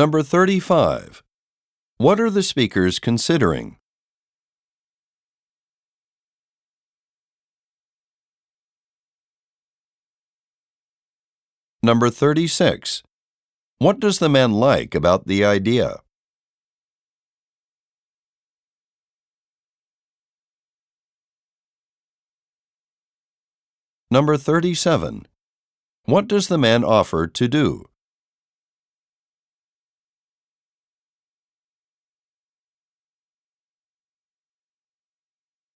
Number 35. What are the speakers considering? Number 36. What does the man like about the idea? Number 37. What does the man offer to do?